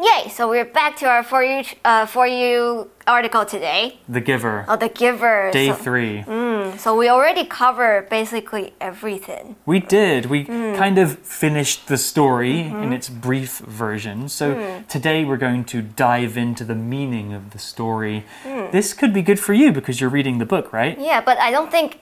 Yay! So we're back to our for you uh, for you article today. The Giver. Oh, the giver. Day so, three. so we already covered basically everything. We did. We Hmm. kind of finished the story Mm-hmm. in its brief version. So Hmm. today we're going to dive into the meaning of the story. Hmm. This could be good for you because you're reading the book, right? Yeah, but I don't think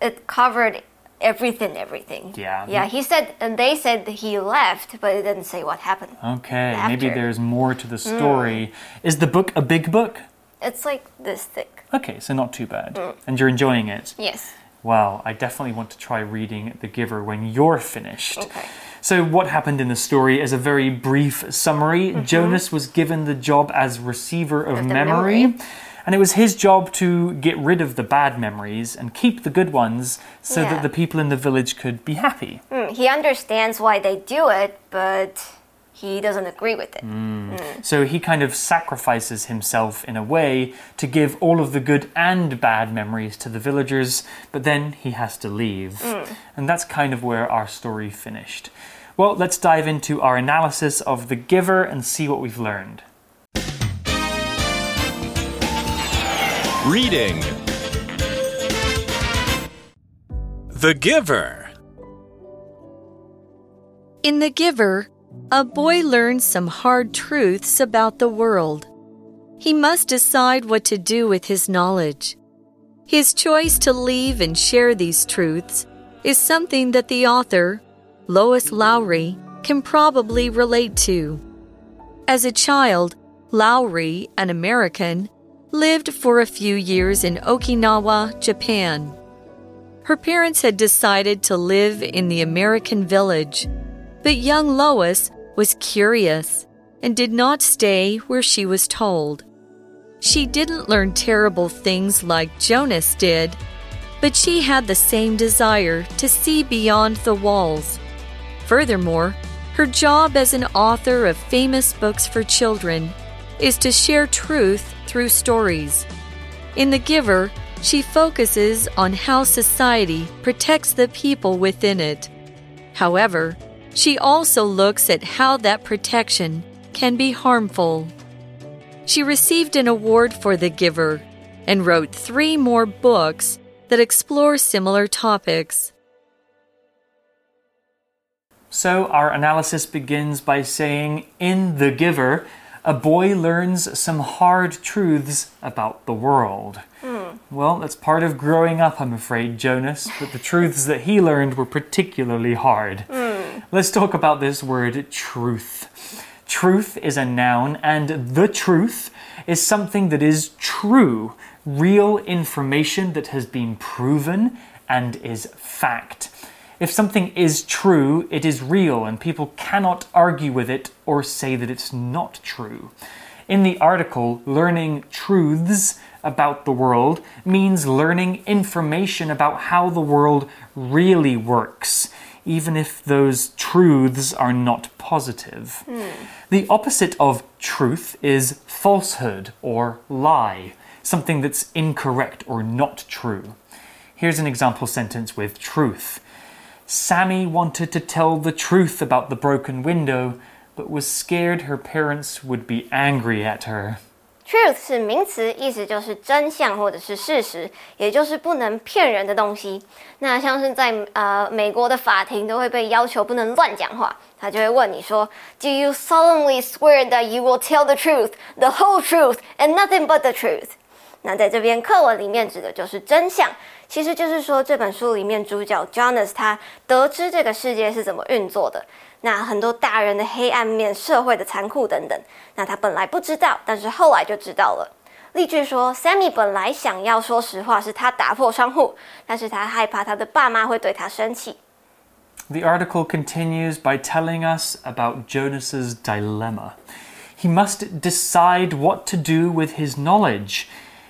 it covered everything. Everything. Yeah. Yeah. He said, and they said he left, but it didn't say what happened. Okay, maybe After. Hmm. there's more to the story. Is the book a big book? It's like this thick. Okay, so not too bad. Hmm. And you're enjoying it. Yes. Wow, I definitely want to try reading The Giver when you're finished. Okay. So, what happened in the story is a very brief summary. Jonas was given the job as receiver of, Mm-hmm. memory, memory. And it was his job to get rid of the bad memories and keep the good ones so Yeah. that the people in the village could be happy. Mm, he understands why they do it, but he doesn't agree with it. Hmm. Hmm. So, he kind of sacrifices himself in a way to give all of the good and bad memories to the villagers, but then he has to leave. Hmm. And that's kind of where our story finished. Well, let's dive into our analysis of The Giver and see what we've learned. Reading The Giver. In The Giver, a boy learns some hard truths about the world. He must decide what to do with his knowledge. His choice to leave and share these truths is something that the author, Lois Lowry, can probably relate to. As a child, Lowry, an American, lived for a few years in Okinawa, Japan. Her parents had decided to live in the American village, but young Lois was curious and did not stay where she was told. She didn't learn terrible things like Jonas did, but she had the same desire to see beyond the walls. Furthermore, her job as an author of famous books for children is to share truth through stories. In The Giver, she focuses on how society protects the people within it. However, she also looks at how that protection can be harmful. She received an award for The Giver and wrote three more books that explore similar topics. So, our analysis begins by saying In The Giver, a boy learns some hard truths about the world. Hmm. Well, that's part of growing up, I'm afraid, Jonas, but the truths that he learned were particularly hard. Hmm. Let's talk about this word truth. Truth is a noun, and the truth is something that is true, real information that has been proven and is fact. If something is true, it is real, and people cannot argue with it or say that it's not true. In the article, learning truths about the world means learning information about how the world really works, even if those truths are not positive. Hmm. The opposite of truth is falsehood or lie, something that's incorrect or not true. Here's an example sentence with truth. Sammy wanted to tell the truth about the broken window, but was scared her parents would be angry at her. Truth 是名词，意思就是真相或者是事实，也就是不能骗人的东西。那像是在呃美国的法庭都会被要求不能乱讲话，他就会问你说，Do you solemnly swear that you will tell the truth, the whole truth, and nothing but the truth？那在这边课文里面指的就是真相， 其实就是说这本书里面主角 Jonas 他得知这个世界是怎么运作的，那很多大人的黑暗面、社会的残酷等等，那他本来不知道，但是后来就知道了。例句说，Sammy 本来想要说实话，是他打破窗户，但是他害怕他的爸妈会对他生气。The article continues by telling us about Jonas's dilemma. He must decide what to do with his knowledge.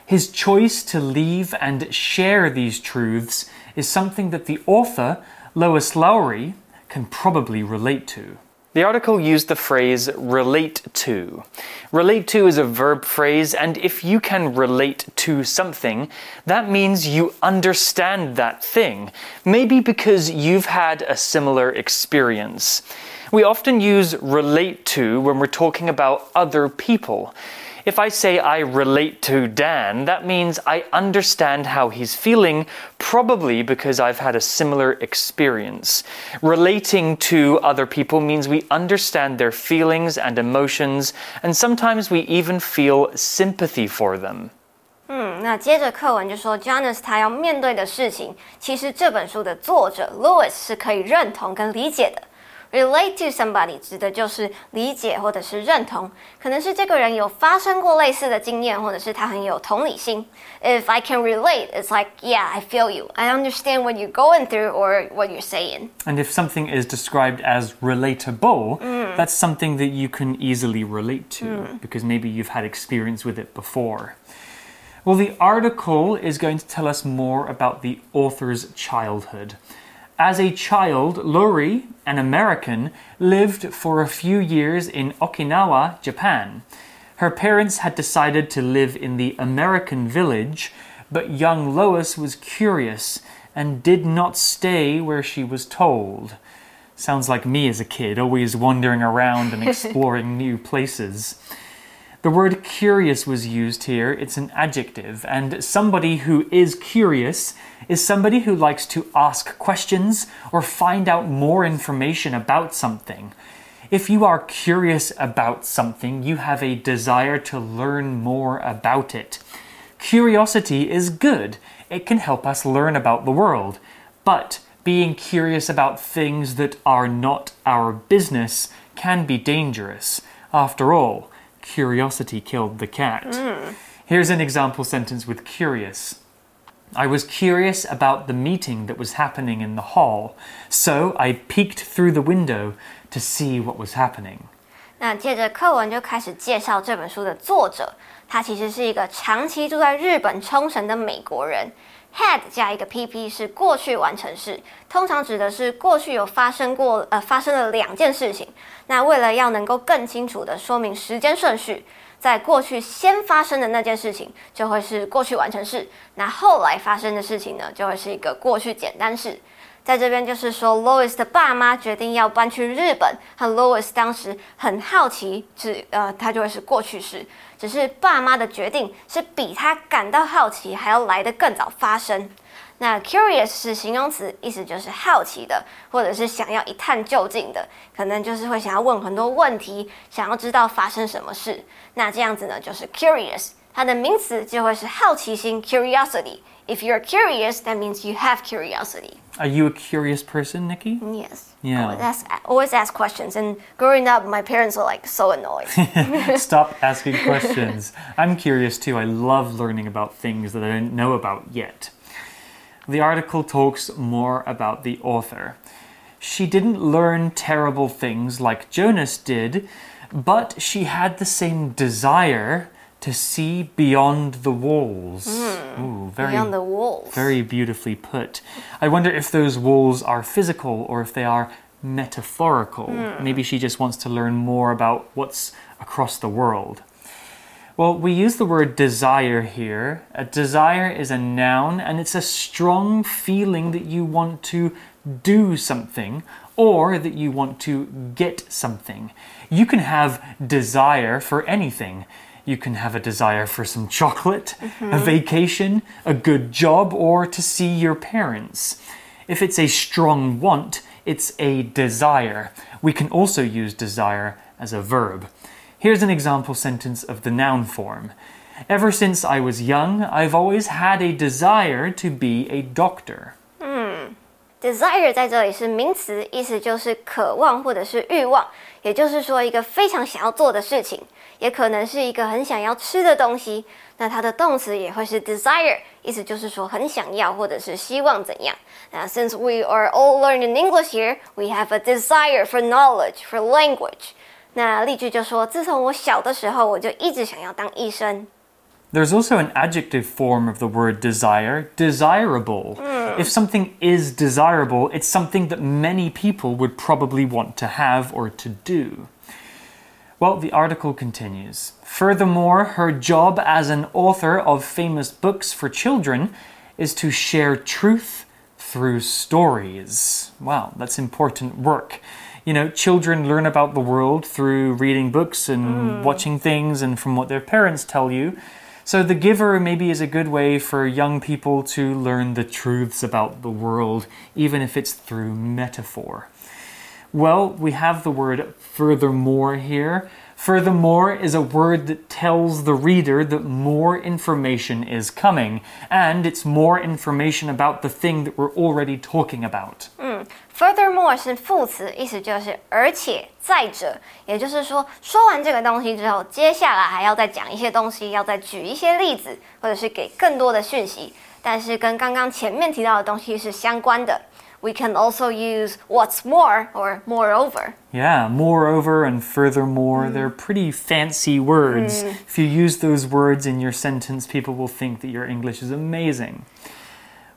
His choice to leave and share these truths is something that the author, Lois Lowry, can probably relate to. The article used the phrase relate to. Relate to is a verb phrase, and if you can relate to something, that means you understand that thing. Maybe because you've had a similar experience. We often use relate to when we're talking about other people. If I say I relate to Dan, that means I understand how he's feeling, probably because I've had a similar experience. Relating to other people means we understand their feelings and emotions, and sometimes we even feel sympathy for them. 嗯，那接着课文就说，Jonas 他要面对的事情，其实这本书的作者 Lewis 是可以认同跟理解的。 Relate to somebody 指的就是理解或者是认同，可能是这个人有发生过类似的经验，或者是他很有同理心。If I can relate, it's like, yeah, I feel you. I understand what you're going through or what you're saying. And if something is described as relatable, that's something that you can easily relate to because maybe you've had experience with it before. Well, the article is going to tell us more about the author's childhood. As a child, Lowry, an American, lived for a few years in Okinawa, Japan. Her parents had decided to live in the American village, but young Lois was curious and did not stay where she was told. Sounds like me as a kid, always wandering around and exploring new places. The word curious was used here. It's an adjective, and somebody who is curious is somebody who likes to ask questions or find out more information about something. If you are curious about something, you have a desire to learn more about it. Curiosity is good, it can help us learn about the world. But being curious about things that are not our business can be dangerous. After all, curiosity killed the cat. Here's an example sentence with curious. I was curious about the meeting that was happening in the hall, so I peeked through the window to see what was happening. 那接着课文就开始介绍这本书的作者，他其实是一个长期住在日本冲绳的美国人。 Had 加一个 pp 是过去完成式，通常指的是过去有发生过呃发生了两件事情。那为了要能够更清楚的说明时间顺序，在过去先发生的那件事情就会是过去完成式，那后来发生的事情呢就会是一个过去简单式。在这边就是说，Louis 的爸妈决定要搬去日本，和 Louis 当时很好奇，只呃，他就会是过去式。只是爸妈的决定是比他感到好奇还要来得更早发生。那 curious 是形容词，意思就是好奇的，或者是想要一探究竟的，可能就是会想要问很多问题，想要知道发生什么事。那这样子呢，就是 curious，它的名词就会是好奇心 curiosity。If you're curious, that means you have curiosity. Are you a curious person, Nikki? Yes. Yeah. Always ask, always ask questions. And growing up, my parents were like so annoyed. Stop asking questions. I'm curious too. I love learning about things that I didn't know about yet. The article talks more about the author. She didn't learn terrible things like Jonas did, but she had the same desire to see beyond the walls. Hmm. Ooh, very Beyond the walls. very beautifully put. I wonder if those walls are physical or if they are metaphorical. Hmm. Maybe she just wants to learn more about what's across the world. Well, we use the word desire here. A desire is a noun and it's a strong feeling that you want to do something or that you want to get something. You can have desire for anything. You can have a desire for some chocolate, a mm-hmm. vacation, a good job, or to see your parents. If it's a strong want, it's a desire. We can also use desire as a verb. Here's an example sentence of the noun form. Ever since I was young, I've always had a desire to be a doctor. Desire 在这里是名词，意思就是渴望或者是欲望，也就是说一个非常想要做的事情，也可能是一个很想要吃的东西。那它的动词也会是 desire，意思就是说很想要或者是希望怎样。那 since we are all learning English here, we have a desire for knowledge, for language. 那例句就说，自从我小的时候，我就一直想要当医生。There's also an adjective form of the word desire, desirable. Mm. If something is desirable, it's something that many people would probably want to have or to do. Well, the article continues. Furthermore, her job as an author of famous books for children is to share truth through stories. Wow, that's important work. You know, children learn about the world through reading books and mm. watching things and from what their parents tell you. So, The Giver maybe is a good way for young people to learn the truths about the world, even if it's through metaphor. Well, we have the word furthermore here. Furthermore is a word that tells the reader that more information is coming, and it's more information about the thing that we're already talking about. Hmm. Furthermore 是副词，意思就是而且、再者，也就是说，说完这个东西之后，接下来还要再讲一些东西，要再举一些例子，或者是给更多的讯息，但是跟刚刚前面提到的东西是相关的。We can also use what's more or moreover. Yeah, moreover and furthermore, they're pretty fancy words. If you use those words in your sentence, people will think that your English is amazing.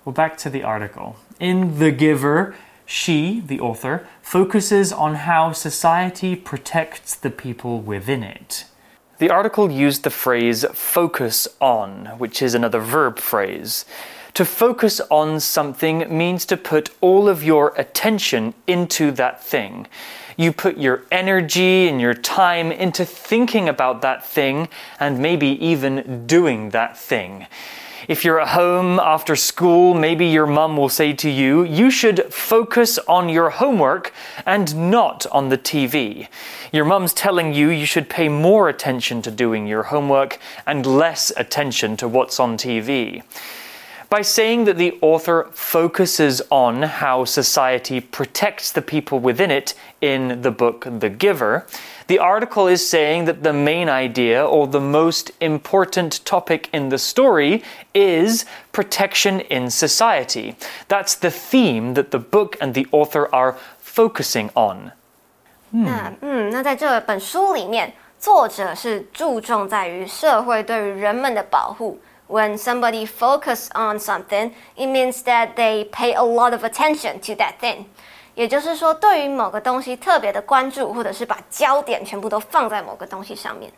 Well, back to the article. In The Giver, she, the author, focuses on how society protects the people within it. The article used the phrase focus on, which is another verb phrase. To focus on something means to put all of your attention into that thing. You put your energy and your time into thinking about that thing and maybe even doing that thing. If you're at home after school, maybe your mum will say to you, you should focus on your homework and not on the TV. Your mum's telling you you should pay more attention to doing your homework and less attention to what's on TV By saying that the author focuses on how society protects the people within it in the book The Giver, the article is saying that the main idea or the most important topic in the story is protection in society. That's the theme that the book and the author are focusing on. 那嗯，那在这本书里面，作者是注重在于社会对于人们的保护。 When somebody focus on something, it means that they pay a lot of attention to that thing. 也就是说，对于某个东西特别的关注，或者是把焦点全部都放在某个东西上面。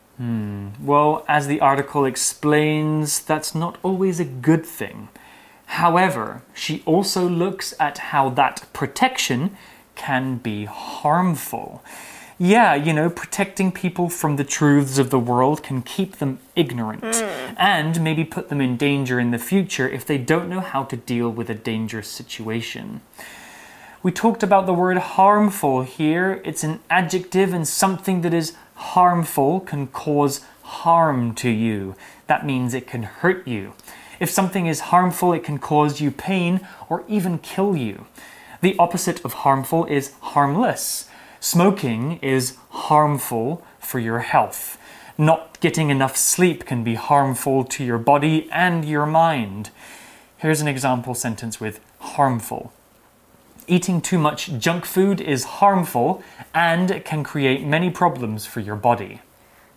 Well, as the article explains, that's not always a good thing. However, she also looks at how that protection can be harmful. Yeah, you know, protecting people from the truths of the world can keep them ignorant hmm. and maybe put them in danger in the future if they don't know how to deal with a dangerous situation. We talked about the word harmful here. It's an adjective, and something that is harmful can cause harm to you. That means it can hurt you. If something is harmful, it can cause you pain or even kill you. The opposite of harmful is harmless. Smoking is harmful for your health. Not getting enough sleep can be harmful to your body and your mind. Here's an example sentence with harmful. Eating too much junk food is harmful and can create many problems for your body.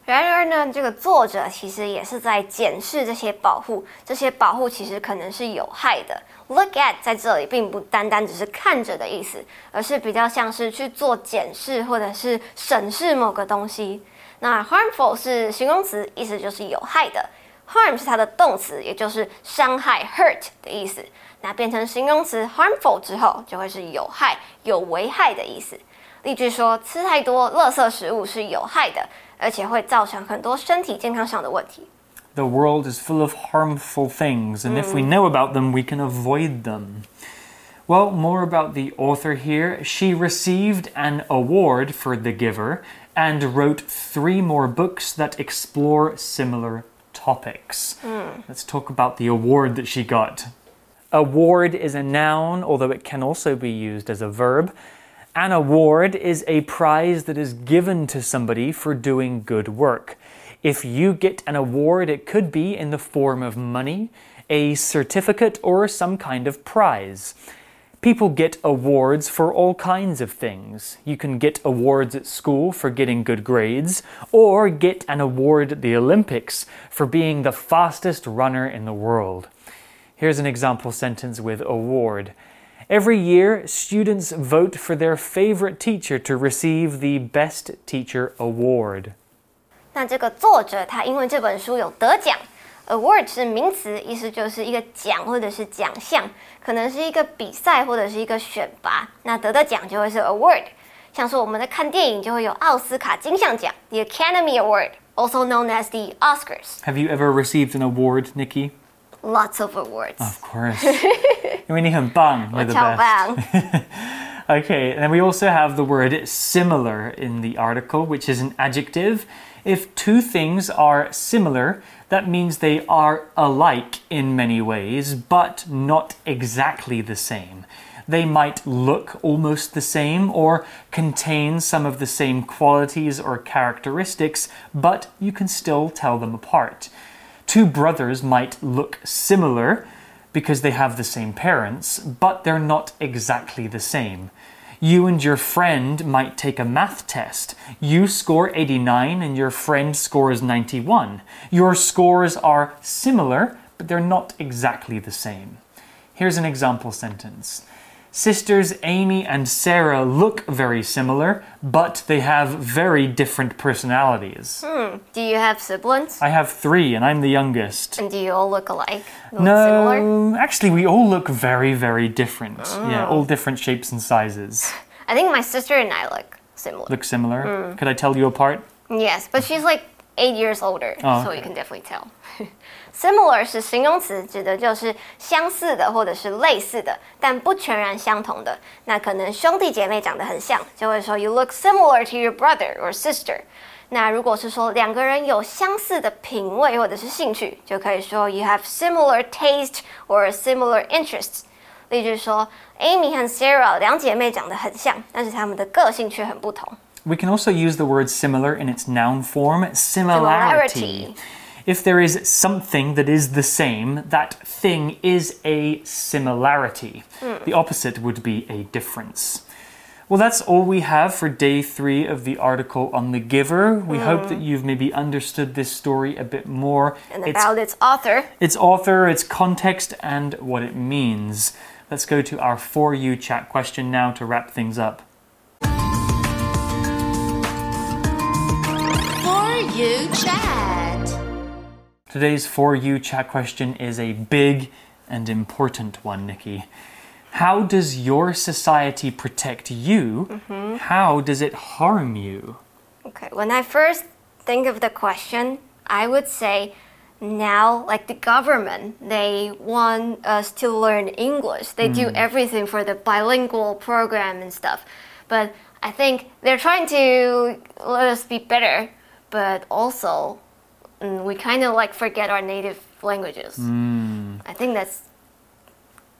然而呢，这个作者其实也是在检视这些保护，这些保护其实可能是有害的。Look at 在这里并不单单只是看着的意思，而是比较像是去做检视或者是审视某个东西。那 harmful 是形容词，意思就是有害的；harm 是它的动词，也就是伤害 hurt 的意思。那变成形容词 harmful 之后，就会是有害、有危害的意思。例句说，吃太多垃圾食物是有害的，而且会造成很多身体健康上的问题。 The world is full of harmful things, and if we know about them, we can avoid them. Well, more about the author here. She received an award for The Giver and wrote three more books that explore similar topics. Let's talk about the award that she got. Award is a noun, although it can also be used as a verb. An award is a prize that is given to somebody for doing good work. If you get an award, it could be in the form of money, a certificate, or some kind of prize. People get awards for all kinds of things. You can get awards at school for getting good grades, or get an award at the Olympics for being the fastest runner in the world. Here's an example sentence with award. Every year, students vote for their favorite teacher to receive the Best Teacher Award. 那这个作者他因为这本书有得奖，award 是名词，意思就是一个奖或者是奖项，可能是一个比赛或者是一个选拔。那得的奖就会是 award。 像是我们在看电影就会有奥斯卡金像奖 （the Academy Award）。also known as the Oscars. Have you ever received an award, Nikki? Lots of awards. Of course. 因为你很棒, you're the 我超 best. 棒。 Okay, and then we also have the word similar in the article, which is an adjective. If two things are similar, that means they are alike in many ways, but not exactly the same. They might look almost the same or contain some of the same qualities or characteristics, but you can still tell them apart. Two brothers might look similar because they have the same parents, but they're not exactly the same. You and your friend might take a math test. You score 89 and your friend scores 91. Your scores are similar, but they're not exactly the same. Here's an example sentence. Sisters Amy and Sarah look very similar, but they have very different personalities. Hmm. Do you have siblings? I have three, and I'm the youngest. And do you all look alike? Look similar? No, actually, we all look very, very different. Hmm. Yeah, all different shapes and sizes. I think my sister and I look similar. Look similar. Hmm. Could I tell you apart? Yes, but she's like eight years older, Oh, so you can definitely tell. Similar 是形容词，指的就是相似的或者是类似的，但不全然相同的。那可能兄弟姐妹长得很像，就会说 You look similar to your brother or sister。那如果是说两个人有相似的品味或者是兴趣，就可以说 You have similar taste or similar interests。例句说，Amy 和 Sarah 两姐妹长得很像，但是她们的个性却很不同。 We can also use the word similar in its noun form, similarity. Similarity. If there is something that is the same, that thing is a similarity. The opposite would be a difference. Well, that's all we have for day three of the article on the giver. We hope that hmm. you've maybe understood this story a bit more. And It's about its author, its author, its context, and what it means. Let's go to our For You chat question now to wrap things up. For you chat. Today's For You chat question is a big and important one, Nikki. How does your society protect you? Mm-hmm. How does it harm you? Okay, when I first think of the question, I would say now, like the government, they want us to learn English. They do mm. everything for the bilingual program and stuff. But I think they're trying to let us be better, but also mm, we kind of like forget our native languages. Hmm. I think that's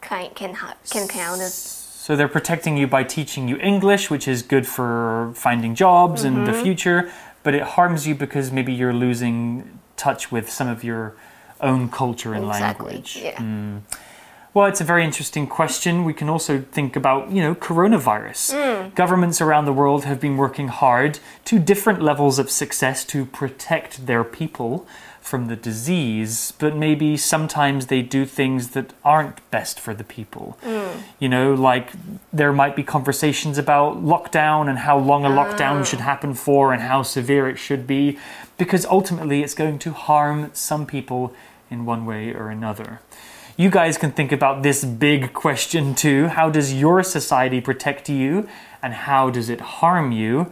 kind can can count as So they're protecting you by teaching you English, which is good for finding jobs in the mm-hmm. future, but it harms you because maybe you're losing touch with some of your own culture and exactly language. yeah. Hmm. Well, it's a very interesting question. We can also think about, you know, coronavirus. Mm. Governments around the world have been working hard to different levels of success to protect their people from the disease, but maybe sometimes they do things that aren't best for the people. Mm. You know, like there might be conversations about lockdown and how long a ah. lockdown should happen for and how severe it should be, because ultimately it's going to harm some people in one way or another. You guys can think about this big question too. How does your society protect you and how does it harm you?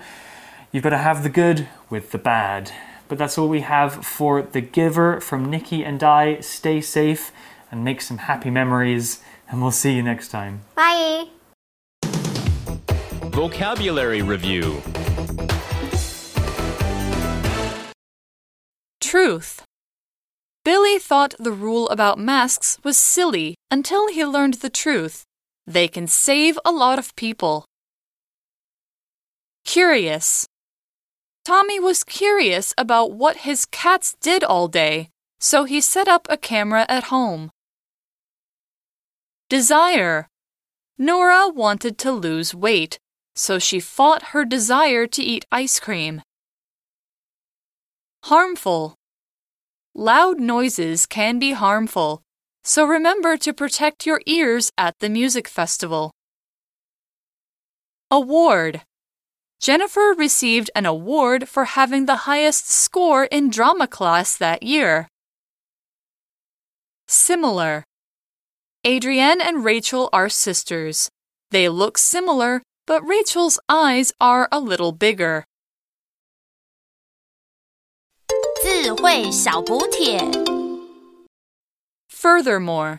You've got to have the good with the bad. But that's all we have for The Giver from Nikki and I. Stay safe and make some happy memories, and we'll see you next time. Bye. Vocabulary Review Truth. Billy thought the rule about masks was silly until he learned the truth. They can save a lot of people. Curious. Tommy was curious about what his cats did all day, so he set up a camera at home. Desire. Nora wanted to lose weight, so she fought her desire to eat ice cream. Harmful. Loud noises can be harmful, so remember to protect your ears at the music festival. Award. Jennifer received an award for having the highest score in drama class that year. Similar. Adrienne and Rachel are sisters. They look similar, but Rachel's eyes are a little bigger. 智慧小补帖。Furthermore,